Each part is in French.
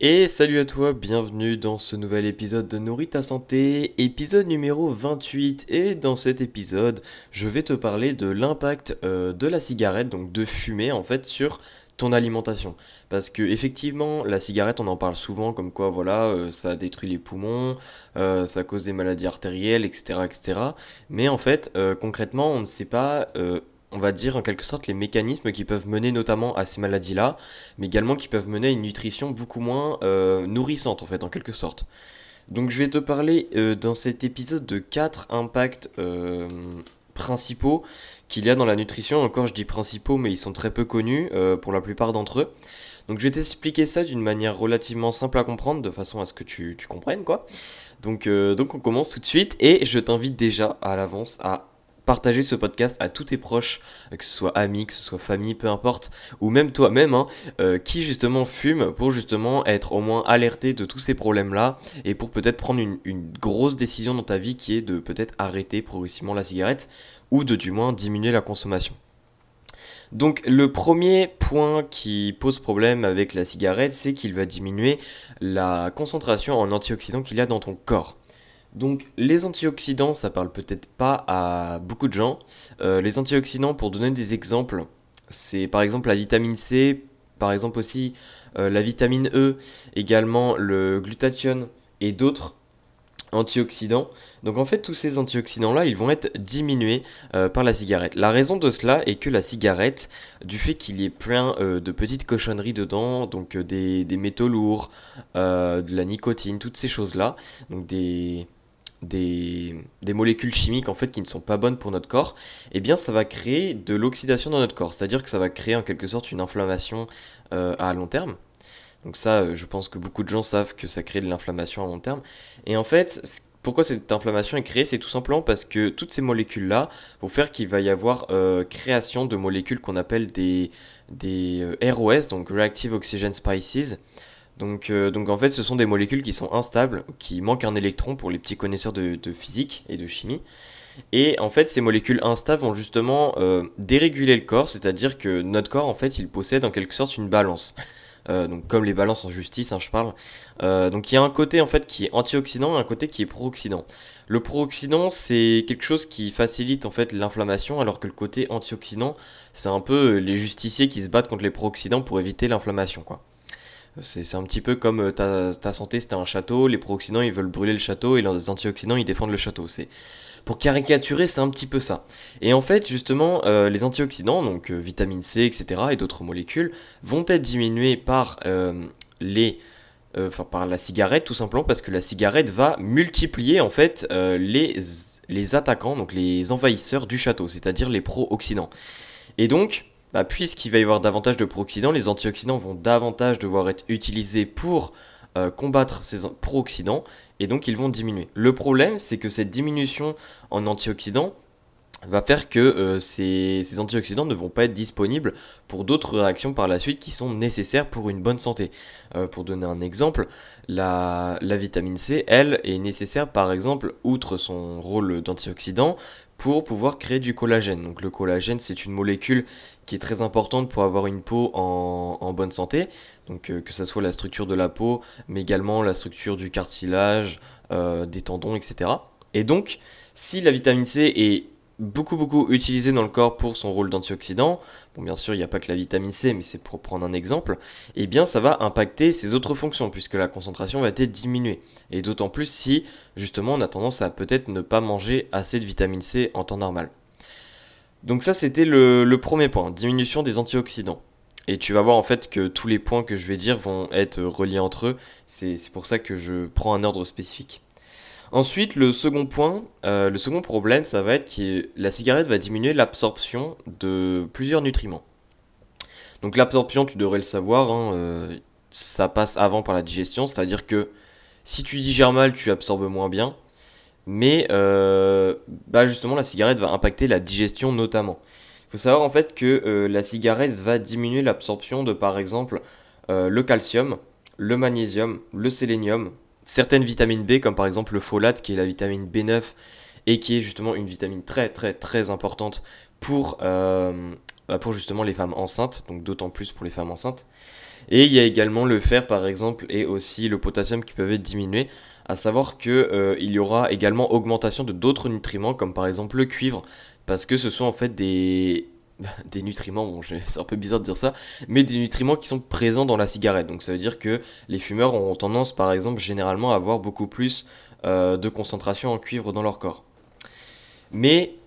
Et salut à toi, bienvenue dans ce nouvel épisode de Nourrit ta santé, épisode numéro 28. Et dans cet épisode, je vais te parler de l'impact euh, de la cigarette, donc de fumer en fait, sur ton alimentation. Parce que effectivement, la cigarette, on en parle souvent, comme quoi voilà, euh, ça détruit les poumons, euh, ça cause des maladies artérielles, etc., etc. Mais en fait, concrètement, on ne sait pas on va dire en quelque sorte les mécanismes qui peuvent mener notamment à ces maladies-là, mais également qui peuvent mener à une nutrition beaucoup moins euh, nourrissante en fait en quelque sorte. Donc je vais te parler euh, dans cet épisode de quatre impacts euh, principaux qu'il y a dans la nutrition. Encore je dis principaux mais ils sont très peu connus pour la plupart d'entre eux. Donc je vais t'expliquer ça d'une manière relativement simple à comprendre, de façon à ce que tu, comprennes quoi. Donc on commence tout de suite et je t'invite déjà à l'avance à partager ce podcast à tous tes proches, euh, que ce soit amis, que ce soit famille, peu importe, ou même toi-même, hein, euh, qui justement fume pour justement être au moins alerté de tous ces problèmes-là et pour peut-être prendre une, une, grosse décision dans ta vie qui est de peut-être arrêter progressivement la cigarette ou de du moins diminuer la consommation. Donc le premier point qui pose problème avec la cigarette, c'est qu'il va diminuer la concentration en antioxydants qu'il y a dans ton corps. Donc les antioxydants, ça parle peut-être pas à beaucoup de gens. Euh, les antioxydants, pour donner des exemples, c'est par exemple la vitamine C, par exemple aussi euh, la vitamine E, également le glutathione et d'autres antioxydants. Donc en fait tous ces antioxydants-là, ils vont être diminués euh, par la cigarette. La raison de cela est que la cigarette, du fait qu'il y ait plein de petites cochonneries dedans, donc des, des, métaux lourds, de la nicotine, toutes ces choses-là, donc des des, molécules chimiques en fait qui ne sont pas bonnes pour notre corps, eh bien ça va créer de l'oxydation dans notre corps. C'est-à-dire que ça va créer en quelque sorte une inflammation euh, à long terme. Donc ça, euh, je pense que beaucoup de gens savent que ça crée de l'inflammation à long terme. Et en fait, pourquoi cette inflammation est créée? C'est tout simplement parce que toutes ces molécules-là vont faire qu'il va y avoir euh, création de molécules qu'on appelle des, des ROS, donc Reactive Oxygen Species. Donc, euh, donc en fait, ce sont des molécules qui sont instables, qui manquent un électron pour les petits connaisseurs de, physique et de chimie. Et en fait, ces molécules instables vont justement euh, déréguler le corps, c'est-à-dire que notre corps, en fait, il possède en quelque sorte une balance. Euh, donc comme les balances en justice, hein, je parle. donc il y a un côté en fait qui est antioxydant et un côté qui est pro-oxydant. Le pro-oxydant, c'est quelque chose qui facilite en fait l'inflammation, alors que le côté antioxydant, c'est un peu les justiciers qui se battent contre les pro-oxydants pour éviter l'inflammation, quoi. C'est un petit peu comme euh, ta, santé, c'était un château, les pro-oxydants ils veulent brûler le château et les antioxydants ils défendent le château. C'est pour caricaturer, c'est un petit peu ça. Et en fait, justement, euh, les antioxydants, donc euh, vitamine C, etc., et d'autres molécules, vont être diminués par les enfin par la cigarette tout simplement parce que la cigarette va multiplier en fait les, les attaquants, donc les envahisseurs du château, c'est-à-dire les pro-oxydants. Et donc, bah, puisqu'il va y avoir davantage de pro-oxydants, les antioxydants vont davantage devoir être utilisés pour euh, combattre ces pro-oxydants et donc ils vont diminuer. Le problème, c'est que cette diminution en antioxydants va faire que euh, ces, antioxydants ne vont pas être disponibles pour d'autres réactions par la suite qui sont nécessaires pour une bonne santé. Euh, pour donner un exemple, la, la, vitamine C, elle, est nécessaire par exemple, outre son rôle d'antioxydant, pour pouvoir créer du collagène. Donc le collagène, c'est une molécule qui est très importante pour avoir une peau en, bonne santé. Donc euh, que ce soit la structure de la peau, mais également la structure du cartilage, des tendons, etc. Et donc, si la vitamine C est beaucoup beaucoup utilisé dans le corps pour son rôle d'antioxydant, bon bien sûr il n'y a pas que la vitamine C mais c'est pour prendre un exemple, et eh bien ça va impacter ses autres fonctions puisque la concentration va être diminuée. Et d'autant plus si justement on a tendance à peut-être ne pas manger assez de vitamine C en temps normal. Donc ça c'était le, le premier point, diminution des antioxydants. Et tu vas voir en fait que tous les points que je vais dire vont être reliés entre eux, c'est pour ça que je prends un ordre spécifique. Ensuite, le second point, euh, le second problème, ça va être que la cigarette va diminuer l'absorption de plusieurs nutriments. Donc l'absorption, tu devrais le savoir, hein, euh, ça passe avant par la digestion, c'est-à-dire que si tu digères mal, tu absorbes moins bien. Mais euh, bah justement, la cigarette va impacter la digestion notamment. Il faut savoir en fait que la cigarette va diminuer l'absorption de par exemple le calcium, le magnésium, le sélénium, certaines vitamines B, comme par exemple le folate, qui est la vitamine B9, et qui est justement une vitamine très très très importante pour, euh, bah, pour justement les femmes enceintes, donc d'autant plus pour les femmes enceintes. Et il y a également le fer par exemple et aussi le potassium qui peuvent être diminués, à savoir qu'il euh, y aura également augmentation de d'autres nutriments comme par exemple le cuivre, parce que ce sont en fait des, des nutriments, bon c'est un peu bizarre de dire ça, mais des nutriments qui sont présents dans la cigarette. Donc ça veut dire que les fumeurs ont tendance par exemple généralement à avoir beaucoup plus euh, de concentration en cuivre dans leur corps. Mais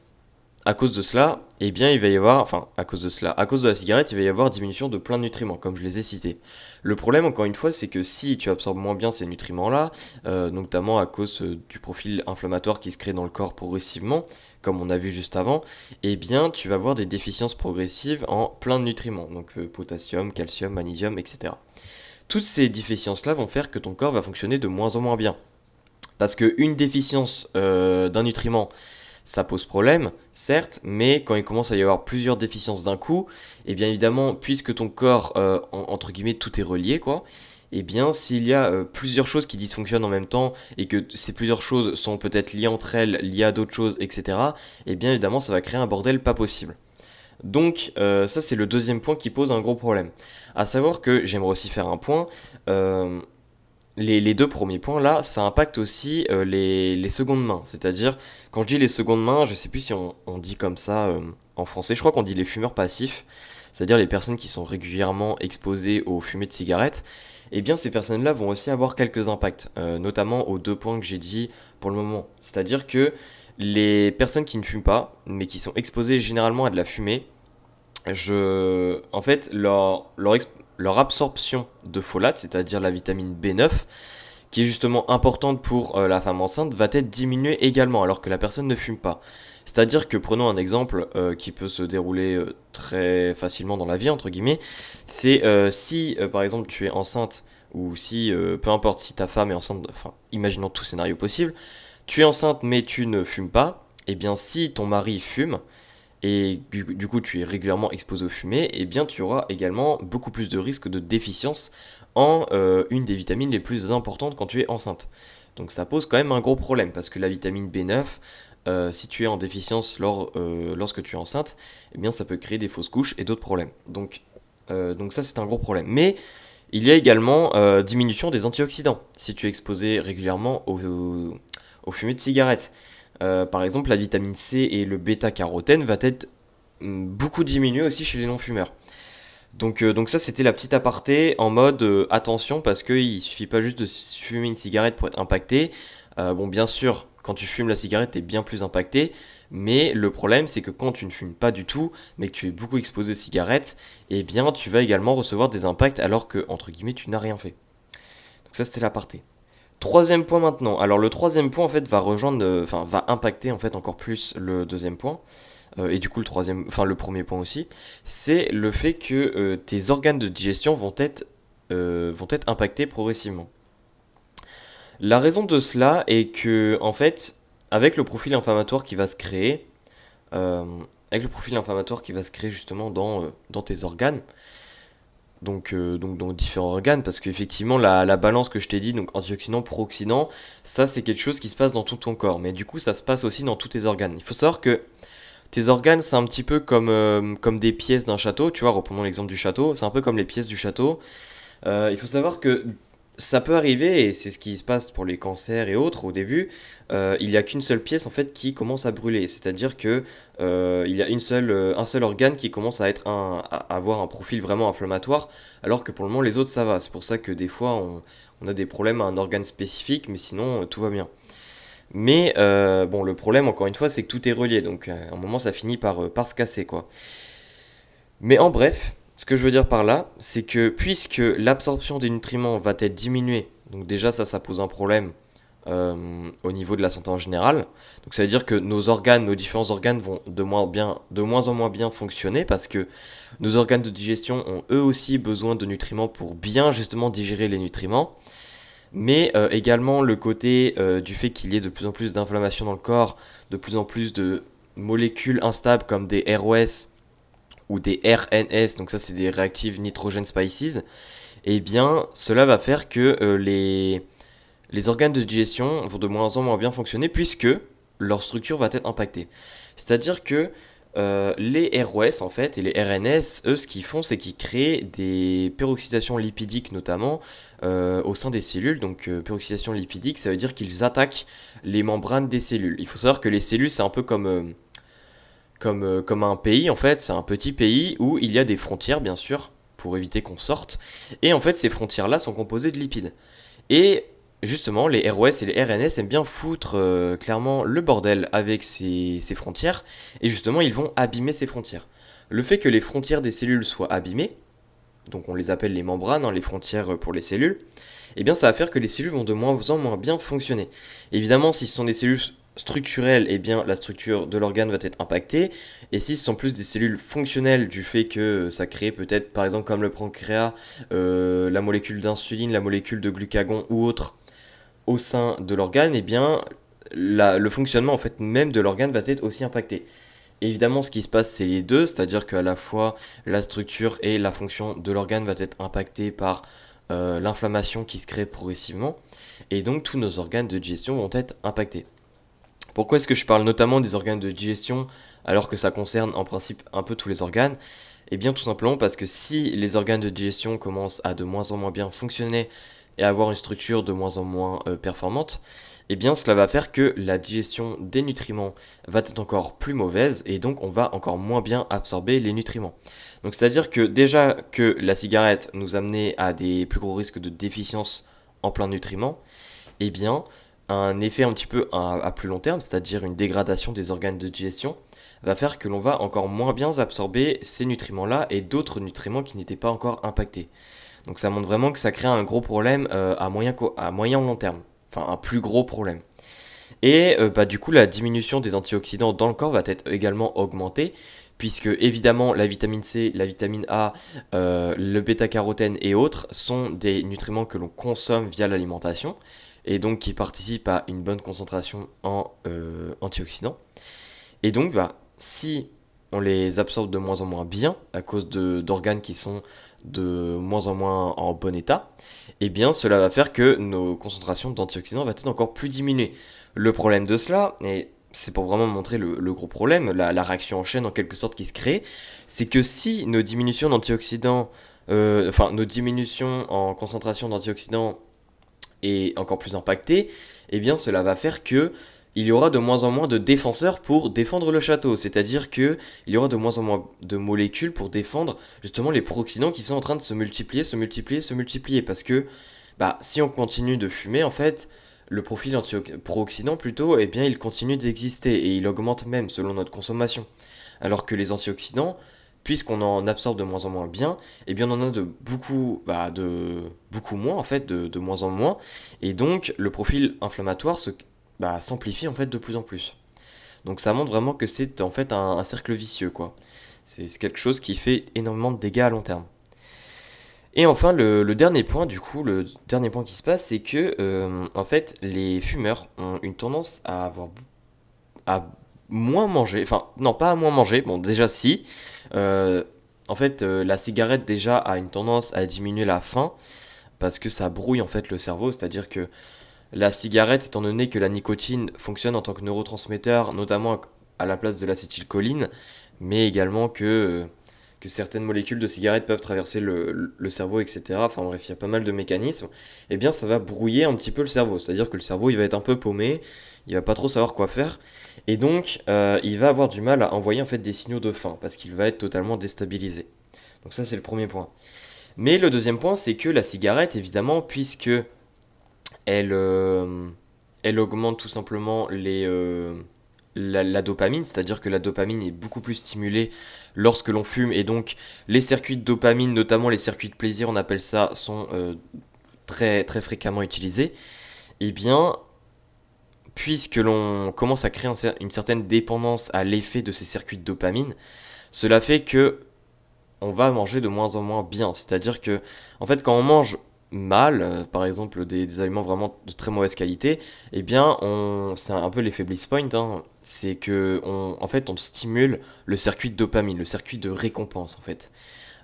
à cause de cela, eh bien, il va y avoir, enfin, à cause de cela, à cause de la cigarette, il va y avoir diminution de plein de nutriments, comme je les ai cités. Le problème, encore une fois, c'est que si tu absorbes moins bien ces nutriments-là, euh, notamment à cause euh, du profil inflammatoire qui se crée dans le corps progressivement, comme on a vu juste avant, eh bien, tu vas avoir des déficiences progressives en plein de nutriments, donc euh, potassium, calcium, magnésium, etc. Toutes ces déficiences-là vont faire que ton corps va fonctionner de moins en moins bien. Parce qu'une déficience d'un nutriment, ça pose problème, certes, mais quand il commence à y avoir plusieurs déficiences d'un coup, et eh bien évidemment, puisque ton corps, euh, entre guillemets, tout est relié, quoi, et eh bien s'il y a euh, plusieurs choses qui dysfonctionnent en même temps, et que ces plusieurs choses sont peut-être liées entre elles, liées à d'autres choses, etc., et eh bien évidemment, ça va créer un bordel pas possible. Donc euh, ça c'est le deuxième point qui pose un gros problème. À savoir que j'aimerais aussi faire un point les, deux premiers points là, ça impacte aussi euh, les, secondes mains. C'est-à-dire, quand je dis les secondes mains, je sais plus si on, dit comme ça euh, en français, je crois qu'on dit les fumeurs passifs, c'est-à-dire les personnes qui sont régulièrement exposées aux fumées de cigarettes. Eh bien, ces personnes-là vont aussi avoir quelques impacts, euh, notamment aux deux points que j'ai dit pour le moment. C'est-à-dire que les personnes qui ne fument pas, mais qui sont exposées généralement à de la fumée, je... en fait, leur, leur, leur absorption de folate, c'est-à-dire la vitamine B9, qui est justement importante pour euh, la femme enceinte, va être diminuée également alors que la personne ne fume pas. C'est-à-dire que prenons un exemple euh, qui peut se dérouler euh, très facilement dans la vie, entre guillemets, c'est si par exemple tu es enceinte ou si, peu importe si ta femme est enceinte, enfin imaginons tout scénario possible, tu es enceinte mais tu ne fumes pas, et eh bien si ton mari fume, et du, coup tu es régulièrement exposé aux fumées, eh bien tu auras également beaucoup plus de risques de déficience en euh, une des vitamines les plus importantes quand tu es enceinte. Donc ça pose quand même un gros problème parce que la vitamine B9, euh, si tu es en déficience lors, euh, lorsque tu es enceinte, eh bien ça peut créer des fausses couches et d'autres problèmes. Donc, donc ça c'est un gros problème. Mais il y a également diminution des antioxydants si tu es exposé régulièrement aux, aux fumées de cigarettes. Euh, par exemple, la vitamine C et le bêta-carotène va être mm, beaucoup diminué aussi chez les non-fumeurs. Donc, euh, donc ça, c'était la petite aparté en mode euh, attention parce qu'il ne suffit pas juste de fumer une cigarette pour être impacté. bon, bien sûr, quand tu fumes la cigarette, tu es bien plus impacté. Mais le problème, c'est que quand tu ne fumes pas du tout, mais que tu es beaucoup exposé aux cigarettes, eh bien, tu vas également recevoir des impacts alors que, entre guillemets, tu n'as rien fait. Donc ça, c'était l'aparté. Troisième point maintenant. Alors le troisième point en fait va rejoindre, euh, enfin va impacter en fait encore plus le deuxième point. Euh, et du coup le troisième, enfin le premier point aussi, c'est le fait que euh, tes organes de digestion vont être, vont être impactés progressivement. La raison de cela est que en fait, avec le profil inflammatoire qui va se créer, avec le profil inflammatoire qui va se créer justement dans, dans tes organes, donc, euh, donc dans différents organes, parce qu'effectivement, la, la, balance que je t'ai dit, donc antioxydant, pro-oxydant, ça c'est quelque chose qui se passe dans tout ton corps, mais du coup ça se passe aussi dans tous tes organes. Il faut savoir que tes organes, c'est un petit peu comme, euh, comme des pièces d'un château, tu vois, reprenons l'exemple du château, c'est un peu comme les pièces du château. Euh, il faut savoir que ça peut arriver, et c'est ce qui se passe pour les cancers et autres au début, euh, il n'y a qu'une seule pièce en fait qui commence à brûler. C'est-à-dire que euh, il y a une seule, euh, un seul organe qui commence à, être un, avoir un profil vraiment inflammatoire, alors que pour le moment les autres ça va. C'est pour ça que des fois on, a des problèmes à un organe spécifique, mais sinon tout va bien. Mais bon, le problème encore une fois c'est que tout est relié, donc à un moment ça finit par, par se casser quoi. Mais en bref, ce que je veux dire par là, c'est que puisque l'absorption des nutriments va être diminuée, donc déjà ça, ça pose un problème euh, au niveau de la santé en général. Donc ça veut dire que nos organes, nos différents organes vont de moins, en moins bien fonctionner parce que nos organes de digestion ont eux aussi besoin de nutriments pour bien justement digérer les nutriments. Mais euh, également le côté euh, du fait qu'il y ait de plus en plus d'inflammation dans le corps, de plus en plus de molécules instables comme des ROS ou des RNS, donc ça c'est des Reactive Nitrogen Spices, et eh bien cela va faire que euh, les, les organes de digestion vont de moins en moins bien fonctionner puisque leur structure va être impactée. C'est-à-dire que euh, les ROS en fait et les RNS, eux, ce qu'ils font, c'est qu'ils créent des peroxydations lipidiques notamment euh, au sein des cellules. Donc, peroxydation lipidique, ça veut dire qu'ils attaquent les membranes des cellules. Il faut savoir que les cellules, c'est un peu comme, comme, comme un pays en fait. C'est un petit pays où il y a des frontières, bien sûr, pour éviter qu'on sorte. Et en fait, ces frontières-là sont composées de lipides. Et justement, les ROS et les RNS aiment bien foutre euh, clairement le bordel avec ces, frontières, et justement, ils vont abîmer ces frontières. Le fait que les frontières des cellules soient abîmées, donc on les appelle les membranes, hein, les frontières pour les cellules, eh bien ça va faire que les cellules vont de moins en moins bien fonctionner. Évidemment, si ce sont des cellules structurelles, eh bien la structure de l'organe va être impactée, et si ce sont plus des cellules fonctionnelles du fait que ça crée peut-être par exemple comme le pancréas, euh, la molécule d'insuline, la molécule de glucagon ou autre, au sein de l'organe, eh bien, le fonctionnement en fait même de l'organe va être aussi impacté. Évidemment, ce qui se passe, c'est les deux, c'est-à-dire qu'à la fois la structure et la fonction de l'organe va être impactée par euh, l'inflammation qui se crée progressivement, et donc tous nos organes de digestion vont être impactés. Pourquoi est-ce que je parle notamment des organes de digestion alors que ça concerne en principe un peu tous les organes? Eh bien tout simplement parce que si les organes de digestion commencent à de moins en moins bien fonctionner et avoir une structure de moins en moins euh, performante, eh bien cela va faire que la digestion des nutriments va être encore plus mauvaise et donc on va encore moins bien absorber les nutriments. Donc c'est-à-dire que déjà que la cigarette nous amenait à des plus gros risques de déficience en plein nutriments, eh bien un effet un petit peu à, plus long terme, c'est-à-dire une dégradation des organes de digestion, va faire que l'on va encore moins bien absorber ces nutriments-là et d'autres nutriments qui n'étaient pas encore impactés. Donc ça montre vraiment que ça crée un gros problème euh, à, moyen, à moyen long terme. Enfin, un plus gros problème. Et euh, bah, du coup, la diminution des antioxydants dans le corps va être également augmentée, puisque évidemment la vitamine C, la vitamine A, euh, le bêta-carotène et autres sont des nutriments que l'on consomme via l'alimentation, et donc qui participent à une bonne concentration en antioxydants. Et donc, bah, si on les absorbe de moins en moins bien, à cause d'organes qui sont de moins en moins en bon état, eh bien cela va faire que nos concentrations d'antioxydants vont être encore plus diminuées. Le problème de cela, et c'est pour vraiment montrer le, gros problème, la, réaction en chaîne en quelque sorte qui se crée, c'est que si nos diminutions d'antioxydants, euh, enfin nos diminutions en concentration d'antioxydants est encore plus impactée, eh bien cela va faire que il y aura de moins en moins de défenseurs pour défendre le château. C'est-à-dire qu'il y aura de moins en moins de molécules pour défendre justement les pro-oxydants qui sont en train de se multiplier, se multiplier, se multiplier. Parce que bah, si on continue de fumer, en fait, le profil pro-oxydant plutôt, eh bien, il continue d'exister et il augmente même selon notre consommation. Alors que les antioxydants, puisqu'on en absorbe de moins en moins bien, eh bien on en a de beaucoup, bah, moins en fait, de, moins en moins, et donc le profil inflammatoire se bah, s'amplifie en fait de plus en plus. Donc ça montre vraiment que c'est en fait un, cercle vicieux quoi. C'est quelque chose qui fait énormément de dégâts à long terme. Et enfin le, dernier point du coup, le dernier point qui se passe, c'est que euh, en fait les fumeurs ont une tendance à avoir moins manger, enfin non pas à moins manger, bon déjà si. Euh, en fait euh, la cigarette déjà a une tendance à diminuer la faim parce que ça brouille en fait le cerveau, c'est-à-dire que la cigarette, étant donné que la nicotine fonctionne en tant que neurotransmetteur, notamment à la place de l'acétylcholine, mais également que, que certaines molécules de cigarette peuvent traverser le, cerveau, etc. Enfin bref, il y a pas mal de mécanismes. Eh bien, ça va brouiller un petit peu le cerveau. C'est-à-dire que le cerveau, il va être un peu paumé, il va pas trop savoir quoi faire. Et donc, euh, il va avoir du mal à envoyer en fait des signaux de faim, parce qu'il va être totalement déstabilisé. Donc ça, c'est le premier point. Mais le deuxième point, c'est que la cigarette, évidemment, puisque elle, euh, elle augmente tout simplement les, euh, la, dopamine, c'est-à-dire que la dopamine est beaucoup plus stimulée lorsque l'on fume, et donc les circuits de dopamine, notamment les circuits de plaisir, on appelle ça, sont euh, très, très fréquemment utilisés. Eh bien, puisque l'on commence à créer une certaine dépendance à l'effet de ces circuits de dopamine, cela fait que on va manger de moins en moins bien. C'est-à-dire que, en fait, quand on mange mal, euh, par exemple des, aliments vraiment de très mauvaise qualité, eh bien, c'est un peu l'effet bliss point, hein. c'est que, on, en fait, on stimule le circuit de dopamine, le circuit de récompense, en fait.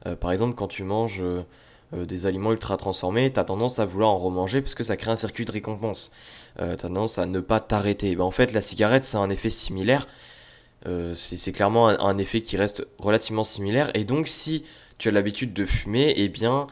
Euh, par exemple, quand tu manges euh, des aliments ultra transformés, tu as tendance à vouloir en remanger parce que ça crée un circuit de récompense. tu as tendance à ne pas t'arrêter. Ben, en fait, la cigarette, c'est un effet similaire, c'est clairement un, effet qui reste relativement similaire. Et donc si tu as l'habitude de fumer, eh bien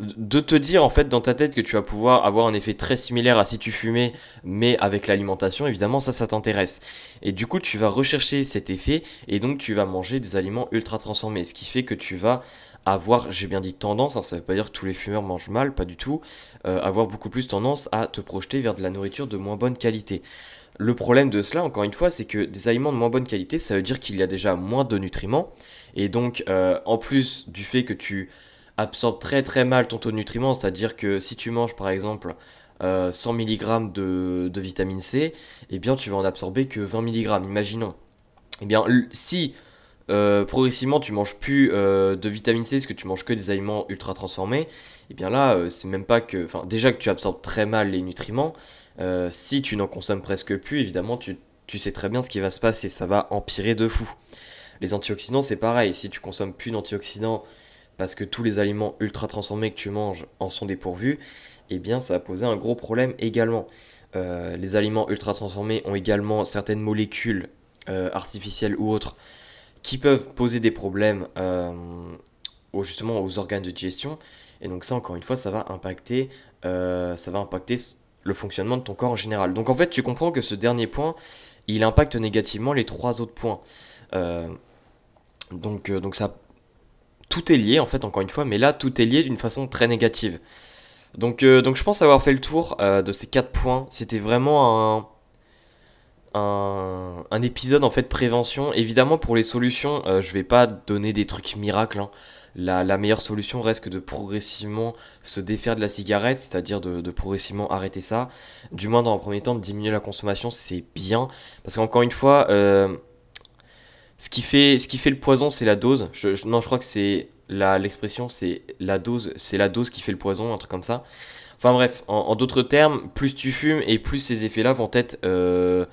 de te dire en fait dans ta tête que tu vas pouvoir avoir un effet très similaire à si tu fumais mais avec l'alimentation évidemment ça ça t'intéresse. Et du coup tu vas rechercher cet effet et donc tu vas manger des aliments ultra transformés ce qui fait que tu vas avoir j'ai bien dit tendance hein, ça veut pas dire que tous les fumeurs mangent mal pas du tout euh, avoir beaucoup plus tendance à te projeter vers de la nourriture de moins bonne qualité. Le problème de cela encore une fois c'est que des aliments de moins bonne qualité ça veut dire qu'il y a déjà moins de nutriments et donc euh, en plus du fait que tu absorbe très très mal ton taux de nutriments, c'est-à-dire que si tu manges par exemple 100 euh, mg de, vitamine C, eh bien tu vas en absorber que 20 mg, imaginons. Eh bien si euh, progressivement tu manges plus euh, de vitamine C parce que tu manges que des aliments ultra transformés, eh bien là c'est même pas que, déjà que tu absorbes très mal les nutriments, si tu n'en consommes presque plus, évidemment tu, tu sais très bien ce qui va se passer, ça va empirer de fou. Les antioxydants c'est pareil, si tu consommes plus d'antioxydants parce que tous les aliments ultra transformés que tu manges en sont dépourvus, eh bien ça va poser un gros problème également. Euh, les aliments ultra transformés ont également certaines molécules euh, artificielles ou autres qui peuvent poser des problèmes euh, justement aux organes de digestion. Et donc ça, encore une fois, ça va impacter, ça va impacter le fonctionnement de ton corps en général. Donc en fait, tu comprends que ce dernier point, il impacte négativement les trois autres points. donc, donc ça tout est lié en fait encore une fois, mais là tout est lié d'une façon très négative. Donc, euh, je pense avoir fait le tour euh, de ces quatre points. C'était vraiment un, un, épisode en fait prévention. Évidemment pour les solutions, euh, je vais pas donner des trucs miracles. Hein. La, la, meilleure solution reste que de progressivement se défaire de la cigarette, c'est-à-dire de, de, progressivement arrêter ça. Du moins dans un premier temps, de diminuer la consommation, c'est bien. Parce qu'encore une fois, ce qui fait, le poison, c'est la dose. Non, je crois que c'est l'expression, c'est la dose, c'est la dose qui fait le poison, un truc comme ça. Enfin bref, en, d'autres termes, plus tu fumes et plus ces effets-là vont être, euh,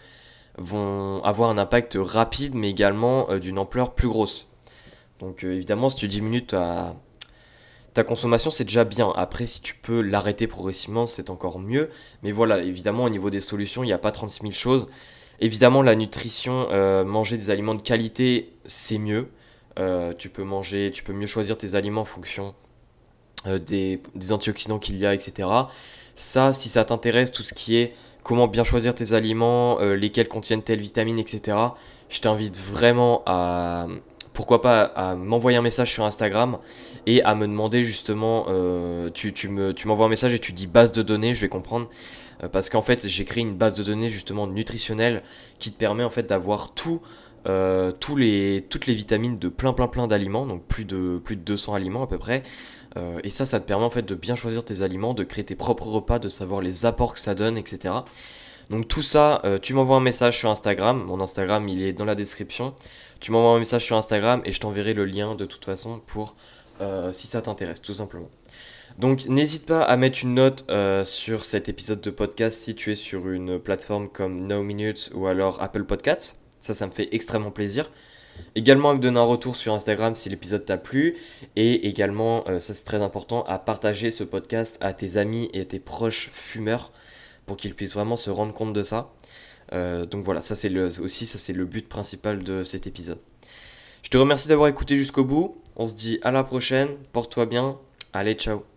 vont avoir un impact rapide, mais également euh, d'une ampleur plus grosse. Donc euh, évidemment, si tu diminues ta, ta consommation, c'est déjà bien. Après, si tu peux l'arrêter progressivement, c'est encore mieux. Mais voilà, évidemment, au niveau des solutions, il n'y a pas 36 000 choses. Évidemment, la nutrition, euh, manger des aliments de qualité, c'est mieux. Euh, tu peux manger, tu peux mieux choisir tes aliments en fonction euh, des, antioxydants qu'il y a, etc. Ça, si ça t'intéresse, tout ce qui est comment bien choisir tes aliments, lesquels contiennent telle vitamine, etc. Je t'invite vraiment à, pourquoi pas, à m'envoyer un message sur Instagram et à me demander justement, tu, tu m'envoies un message et tu dis base de données, je vais comprendre. Euh, parce qu'en fait j'ai créé une base de données justement nutritionnelle qui te permet en fait d'avoir euh, toutes les vitamines de plein plein plein d'aliments, donc plus de, plus de 200 aliments à peu près. Euh, et ça, ça te permet en fait de bien choisir tes aliments, de créer tes propres repas, de savoir les apports que ça donne, etc. Donc tout ça, tu m'envoies un message sur Instagram. Mon Instagram, il est dans la description. Tu m'envoies un message sur Instagram et je t'enverrai le lien de toute façon pour si ça t'intéresse, tout simplement. Donc n'hésite pas à mettre une note euh, sur cet épisode de podcast si tu es sur une plateforme comme No Minutes ou alors Apple Podcasts. Ça, ça me fait extrêmement plaisir. Également à me donner un retour sur Instagram si l'épisode t'a plu. Et également, euh, ça c'est très important, à partager ce podcast à tes amis et à tes proches fumeurs pour qu'ils puissent vraiment se rendre compte de ça. Euh, donc voilà, ça c'est aussi ça c'est le but principal de cet épisode. Je te remercie d'avoir écouté jusqu'au bout. On se dit à la prochaine. Porte-toi bien. Allez, ciao.